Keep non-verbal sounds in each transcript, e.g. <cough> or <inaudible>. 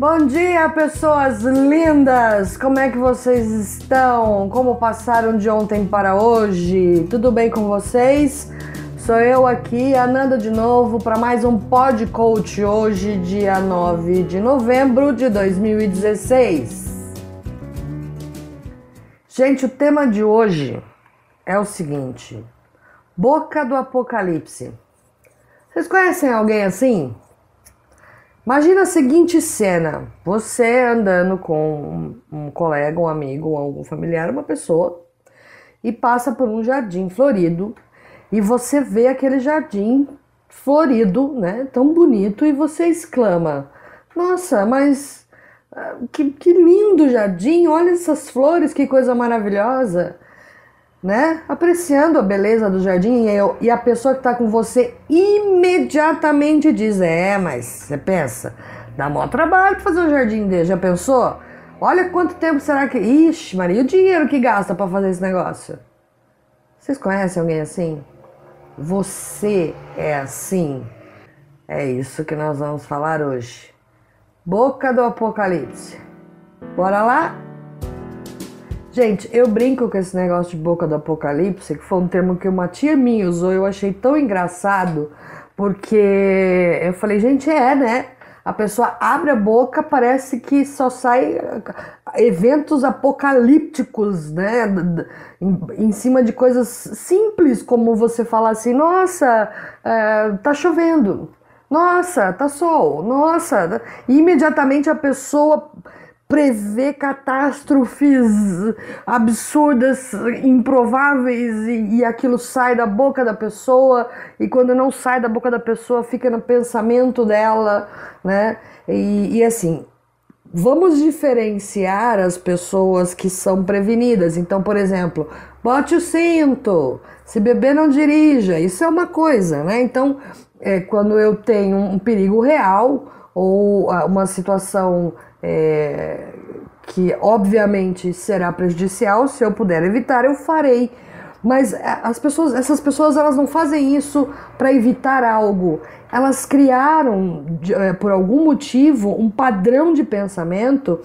Bom dia, pessoas lindas! Como é que vocês estão? Como passaram de ontem para hoje? Tudo bem com vocês? Sou eu aqui, Ananda de novo, para mais um Pod Coach hoje, dia 9 de novembro de 2016. Gente, o tema de hoje é o seguinte: Boca do Apocalipse. Vocês conhecem alguém assim? Imagina a seguinte cena: você andando com um colega, um amigo, algum familiar, uma pessoa, e passa por um jardim florido e você vê aquele jardim florido, né, tão bonito, e você exclama: Nossa, mas ah, que, que lindo jardim! Olha essas flores, que coisa maravilhosa! Né? Apreciando a beleza do jardim e, eu, e a pessoa que está com você imediatamente diz: É, mas você pensa, dá maior trabalho fazer um jardim desse. Já pensou? Olha quanto tempo será que. Ixi, Maria, e o dinheiro que gasta para fazer esse negócio? Vocês conhecem alguém assim? Você é assim? É isso que nós vamos falar hoje. Boca do Apocalipse. Bora lá? Gente, eu brinco com esse negócio de boca do apocalipse, que foi um termo que uma tia minha usou, eu achei tão engraçado, porque eu falei, gente, é, né? A pessoa abre a boca, parece que só sai eventos apocalípticos, né? Em, cima de coisas simples, como você falar assim, nossa, é, tá chovendo, nossa, tá sol, nossa. E imediatamente a pessoa prever catástrofes absurdas, improváveis e, e, aquilo sai da boca da pessoa e quando não sai da boca da pessoa fica no pensamento dela, né? E, e assim, vamos diferenciar as pessoas que são prevenidas. Então, por exemplo, bote o cinto, se beber não dirija, isso é uma coisa, né? Então, é, quando eu tenho um perigo real ou uma situação é, que obviamente será prejudicial. Se eu puder evitar, eu farei. Mas é, as pessoas, essas pessoas, elas não fazem isso para evitar algo. Elas criaram, é, por algum motivo, um padrão de pensamento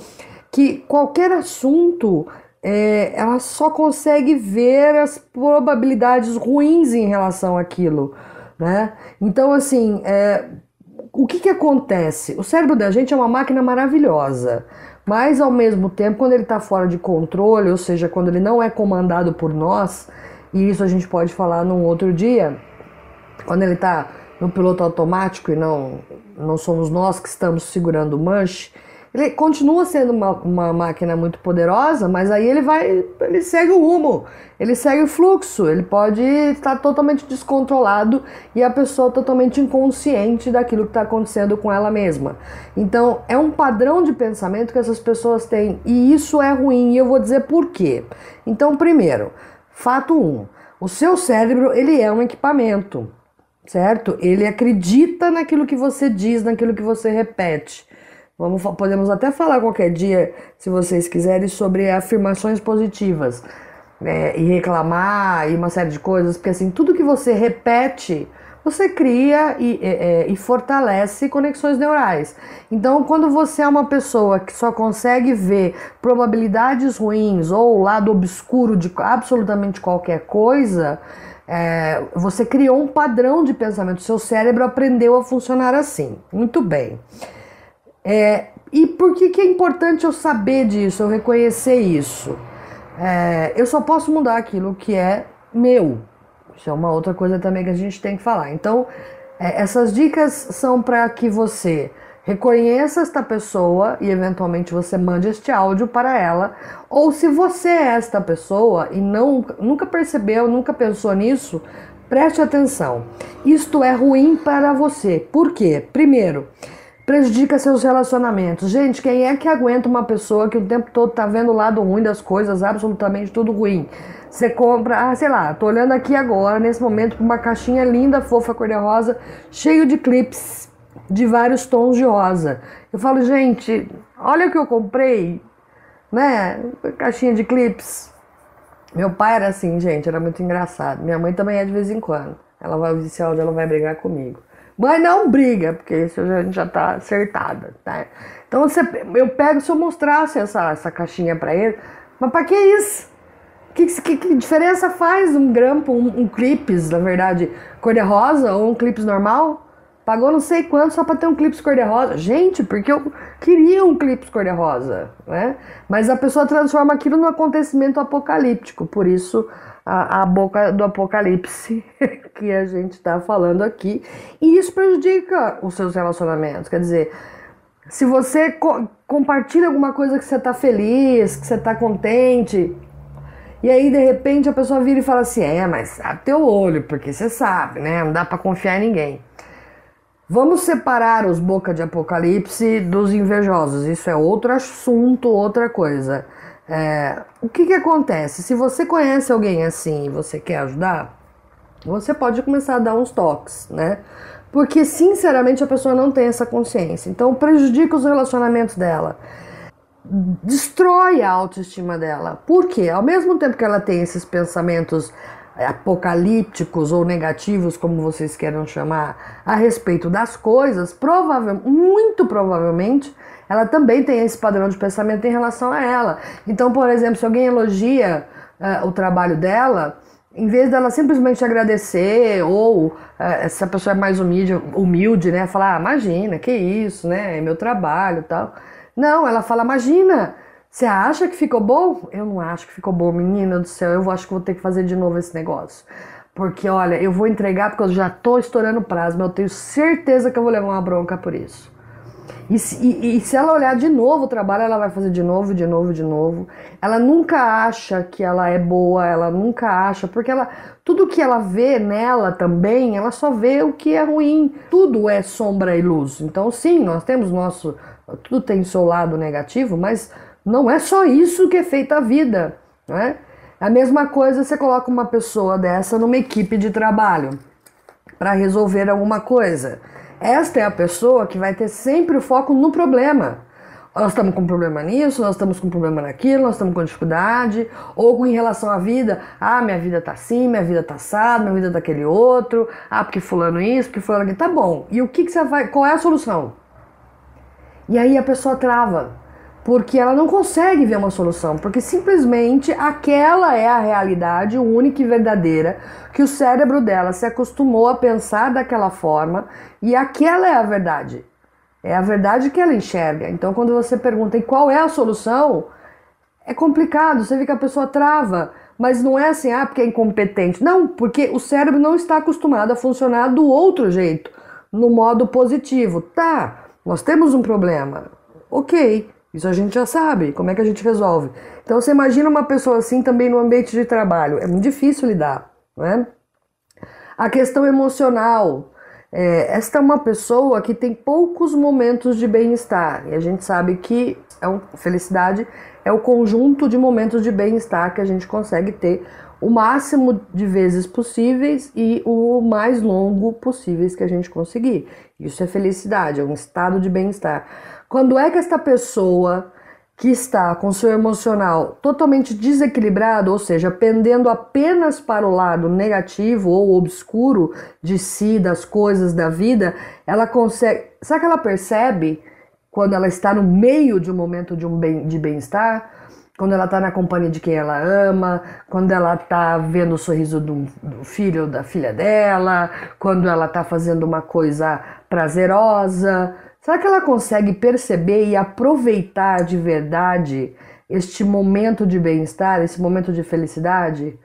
que qualquer assunto é, ela só consegue ver as probabilidades ruins em relação àquilo, né? Então, assim, é, o que, que acontece? O cérebro da gente é uma máquina maravilhosa, mas ao mesmo tempo, quando ele está fora de controle, ou seja, quando ele não é comandado por nós, e isso a gente pode falar num outro dia, quando ele está no piloto automático e não, não somos nós que estamos segurando o manche, ele continua sendo uma, uma máquina muito poderosa, mas aí ele vai, ele segue o rumo, ele segue o fluxo, ele pode estar totalmente descontrolado e a pessoa totalmente inconsciente daquilo que está acontecendo com ela mesma. Então é um padrão de pensamento que essas pessoas têm e isso é ruim e eu vou dizer por quê. Então, primeiro, fato 1, um, o seu cérebro ele é um equipamento, certo? Ele acredita naquilo que você diz, naquilo que você repete. Vamos, podemos até falar qualquer dia, se vocês quiserem, sobre afirmações positivas né, e reclamar e uma série de coisas, porque assim, tudo que você repete, você cria e, e, e, fortalece conexões neurais. Então, quando você é uma pessoa que só consegue ver probabilidades ruins ou o lado obscuro de absolutamente qualquer coisa, é, você criou um padrão de pensamento. Seu cérebro aprendeu a funcionar assim. Muito bem. É, e por que, que é importante eu saber disso, eu reconhecer isso? É, eu só posso mudar aquilo que é meu. Isso é uma outra coisa também que a gente tem que falar. Então, é, essas dicas são para que você reconheça esta pessoa e eventualmente você mande este áudio para ela. Ou se você é esta pessoa e não, nunca percebeu, nunca pensou nisso, preste atenção. Isto é ruim para você. Por quê? Primeiro, prejudica seus relacionamentos. Gente, quem é que aguenta uma pessoa que o tempo todo tá vendo o lado ruim das coisas, absolutamente tudo ruim? Você compra, ah, sei lá, tô olhando aqui agora, nesse momento, uma caixinha linda, fofa, cor-de-rosa, cheio de clips de vários tons de rosa. Eu falo, gente, olha o que eu comprei, né? Caixinha de clips. Meu pai era assim, gente, era muito engraçado. Minha mãe também é de vez em quando. Ela vai áudio, ela vai brigar comigo. Mas não briga, porque isso a gente já tá acertada, tá? Então você, eu pego, se eu mostrasse essa, essa caixinha para ele, mas para que isso? Que, que, que, diferença faz um grampo, um, um clips, na verdade, cor-de-rosa ou um clips normal? Pagou não sei quanto só para ter um clipe cor-de-rosa. Gente, porque eu queria um clipe cor-de-rosa, né? Mas a pessoa transforma aquilo num acontecimento apocalíptico, por isso a, a boca do apocalipse <laughs> que a gente está falando aqui. E isso prejudica os seus relacionamentos. Quer dizer, se você co compartilha alguma coisa que você está feliz, que você está contente, e aí de repente a pessoa vira e fala assim: é, mas abre teu olho, porque você sabe, né? Não dá para confiar em ninguém. Vamos separar os boca de apocalipse dos invejosos. Isso é outro assunto, outra coisa. É, o que, que acontece? Se você conhece alguém assim e você quer ajudar, você pode começar a dar uns toques, né? Porque sinceramente a pessoa não tem essa consciência. Então prejudica os relacionamentos dela. Destrói a autoestima dela. Por quê? Ao mesmo tempo que ela tem esses pensamentos apocalípticos ou negativos, como vocês queiram chamar, a respeito das coisas, provavelmente, muito provavelmente, ela também tem esse padrão de pensamento em relação a ela. Então, por exemplo, se alguém elogia uh, o trabalho dela, em vez dela simplesmente agradecer ou uh, se a pessoa é mais humilde, humilde, né, falar, ah, imagina, que isso, né, é meu trabalho, tal. Não, ela fala, imagina, você acha que ficou bom? Eu não acho que ficou bom, menina do céu. Eu acho que vou ter que fazer de novo esse negócio. Porque, olha, eu vou entregar porque eu já tô estourando prazo, mas eu tenho certeza que eu vou levar uma bronca por isso. E se, e, e se ela olhar de novo o trabalho, ela vai fazer de novo, de novo, de novo. Ela nunca acha que ela é boa, ela nunca acha, porque ela tudo que ela vê nela também, ela só vê o que é ruim. Tudo é sombra e luz. Então, sim, nós temos nosso. Tudo tem seu lado negativo, mas não é só isso que é feita a vida, né? A mesma coisa você coloca uma pessoa dessa numa equipe de trabalho para resolver alguma coisa. Esta é a pessoa que vai ter sempre o foco no problema. Nós estamos com problema nisso, nós estamos com problema naquilo, nós estamos com dificuldade, ou em relação à vida, ah, minha vida tá assim, minha vida tá assada, minha vida tá aquele outro, ah, porque fulano isso, porque fulano aquilo, tá bom. E o que, que você vai, qual é a solução? E aí a pessoa trava porque ela não consegue ver uma solução, porque simplesmente aquela é a realidade única e verdadeira que o cérebro dela se acostumou a pensar daquela forma e aquela é a verdade. É a verdade que ela enxerga. Então, quando você pergunta e qual é a solução, é complicado, você vê que a pessoa trava, mas não é assim, ah, porque é incompetente. Não, porque o cérebro não está acostumado a funcionar do outro jeito, no modo positivo. Tá, nós temos um problema. Ok, isso a gente já sabe. Como é que a gente resolve? Então você imagina uma pessoa assim também no ambiente de trabalho. É muito difícil lidar, né? A questão emocional. É, esta é uma pessoa que tem poucos momentos de bem-estar. E a gente sabe que é um, felicidade é o conjunto de momentos de bem-estar que a gente consegue ter o máximo de vezes possíveis e o mais longo possíveis que a gente conseguir. Isso é felicidade, é um estado de bem-estar. Quando é que esta pessoa que está com seu emocional totalmente desequilibrado, ou seja, pendendo apenas para o lado negativo ou obscuro de si, das coisas da vida, ela consegue. Sabe que ela percebe quando ela está no meio de um momento de um bem, de bem-estar? Quando ela está na companhia de quem ela ama, quando ela está vendo o sorriso do, do filho ou da filha dela, quando ela está fazendo uma coisa prazerosa, Será que ela consegue perceber e aproveitar de verdade este momento de bem-estar, esse momento de felicidade?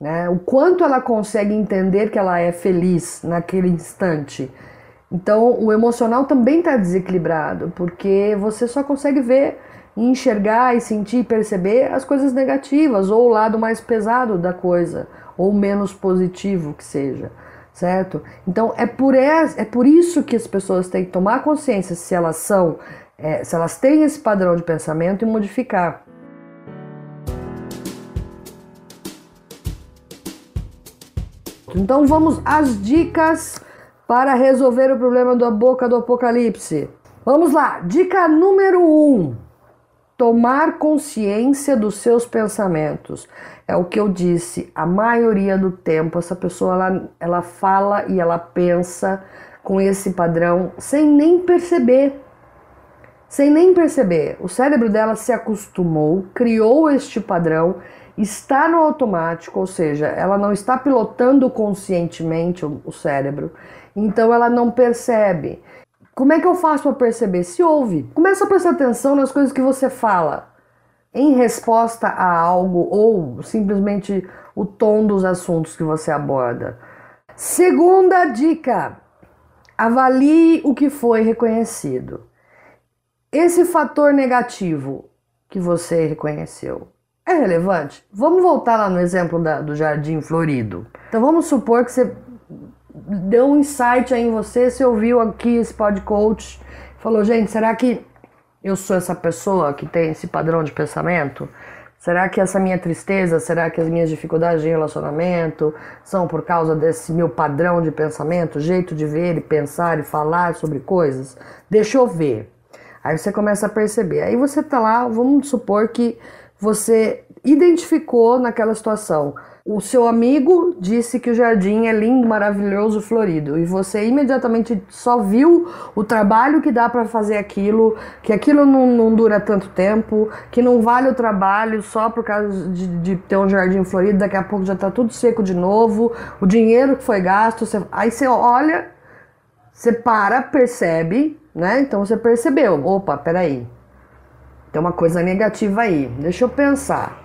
Né? O quanto ela consegue entender que ela é feliz naquele instante? Então, o emocional também está desequilibrado, porque você só consegue ver, enxergar e sentir e perceber as coisas negativas, ou o lado mais pesado da coisa, ou menos positivo que seja certo? Então é por, é, é por isso que as pessoas têm que tomar consciência se elas são, é, se elas têm esse padrão de pensamento e modificar. Então vamos às dicas para resolver o problema da boca do apocalipse. Vamos lá, dica número 1. Um, tomar consciência dos seus pensamentos. É o que eu disse, a maioria do tempo essa pessoa ela, ela fala e ela pensa com esse padrão sem nem perceber. Sem nem perceber. O cérebro dela se acostumou, criou este padrão, está no automático, ou seja, ela não está pilotando conscientemente o, o cérebro, então ela não percebe. Como é que eu faço para perceber? Se ouve. Começa a prestar atenção nas coisas que você fala em resposta a algo ou simplesmente o tom dos assuntos que você aborda. Segunda dica: avalie o que foi reconhecido. Esse fator negativo que você reconheceu é relevante? Vamos voltar lá no exemplo da, do jardim florido. Então vamos supor que você deu um insight aí em você, você ouviu aqui esse podcast, falou, gente, será que eu sou essa pessoa que tem esse padrão de pensamento? Será que essa minha tristeza, será que as minhas dificuldades de relacionamento são por causa desse meu padrão de pensamento, jeito de ver e pensar e falar sobre coisas? Deixa eu ver. Aí você começa a perceber. Aí você tá lá, vamos supor que você identificou naquela situação o seu amigo disse que o jardim é lindo, maravilhoso, florido, e você imediatamente só viu o trabalho que dá para fazer aquilo, que aquilo não, não, dura tanto tempo, que não vale o trabalho só por causa de, de, ter um jardim florido, daqui a pouco já tá tudo seco de novo, o dinheiro que foi gasto, você, aí você olha, você para, percebe, né? Então você percebeu, opa, peraí, tem uma coisa negativa aí, deixa eu pensar.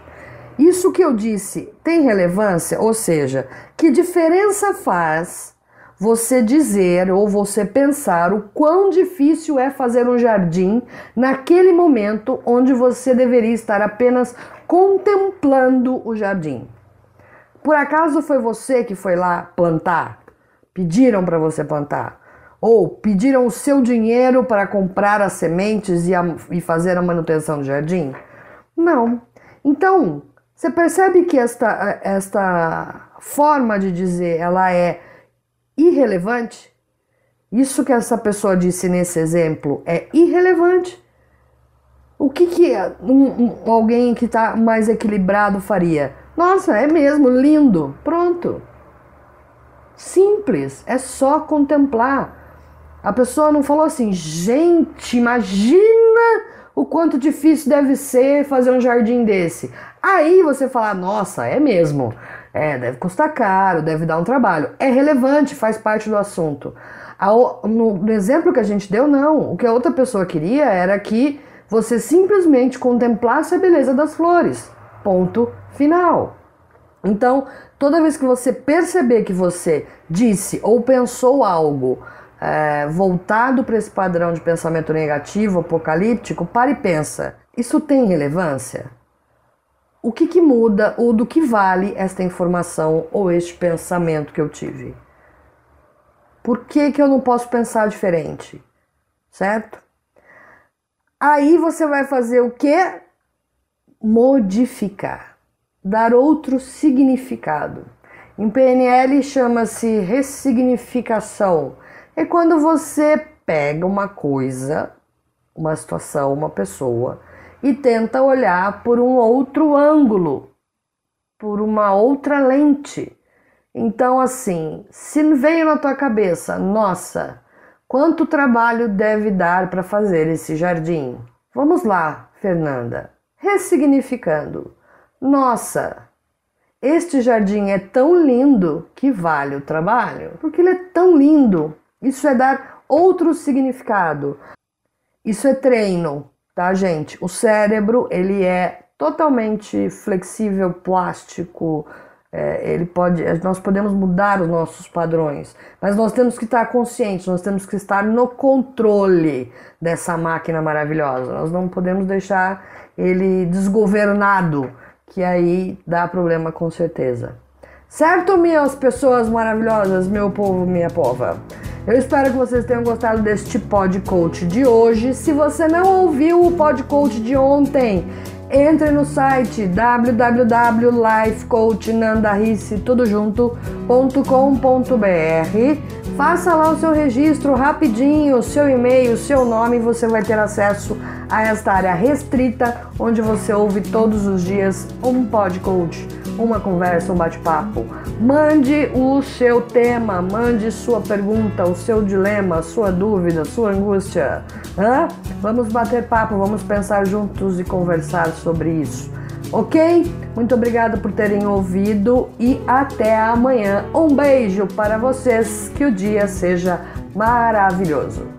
Isso que eu disse tem relevância? Ou seja, que diferença faz você dizer ou você pensar o quão difícil é fazer um jardim naquele momento onde você deveria estar apenas contemplando o jardim? Por acaso foi você que foi lá plantar? Pediram para você plantar? Ou pediram o seu dinheiro para comprar as sementes e, a, e fazer a manutenção do jardim? Não. Então, você percebe que esta, esta forma de dizer ela é irrelevante? Isso que essa pessoa disse nesse exemplo é irrelevante. O que, que um, um, alguém que está mais equilibrado faria? Nossa, é mesmo, lindo, pronto. Simples, é só contemplar. A pessoa não falou assim, gente, imagina o quanto difícil deve ser fazer um jardim desse. Aí você fala, nossa, é mesmo. É, deve custar caro, deve dar um trabalho. É relevante, faz parte do assunto. No, exemplo que a gente deu, não. O que a outra pessoa queria era que você simplesmente contemplasse a beleza das flores. Ponto final. Então, toda vez que você perceber que você disse ou pensou algo é, voltado para esse padrão de pensamento negativo, apocalíptico, para e pensa: isso tem relevância? O que, que muda ou do que vale esta informação ou este pensamento que eu tive? Por que, que eu não posso pensar diferente? Certo? Aí você vai fazer o que? Modificar, dar outro significado. Em PNL chama-se ressignificação é quando você pega uma coisa, uma situação, uma pessoa e tenta olhar por um outro ângulo, por uma outra lente. Então, assim, se veio na tua cabeça, nossa, quanto trabalho deve dar para fazer esse jardim? Vamos lá, Fernanda, ressignificando. Nossa, este jardim é tão lindo que vale o trabalho, porque ele é tão lindo isso é dar outro significado. Isso é treino, tá, gente? O cérebro, ele é totalmente flexível, plástico, é, ele pode, nós podemos mudar os nossos padrões, mas nós temos que estar conscientes, nós temos que estar no controle dessa máquina maravilhosa. Nós não podemos deixar ele desgovernado, que aí dá problema com certeza. Certo, minhas pessoas maravilhosas, meu povo, minha pova? Eu espero que vocês tenham gostado deste pod coach de hoje. Se você não ouviu o pod coach de ontem, entre no site www.lifecoachnandarice.com.br Faça lá o seu registro rapidinho, seu e-mail, seu nome, você vai ter acesso a esta área restrita onde você ouve todos os dias um pod coach uma conversa, um bate-papo. Mande o seu tema, mande sua pergunta, o seu dilema, sua dúvida, sua angústia. Hã? Vamos bater papo, vamos pensar juntos e conversar sobre isso. Ok? Muito obrigado por terem ouvido e até amanhã. Um beijo para vocês, que o dia seja maravilhoso.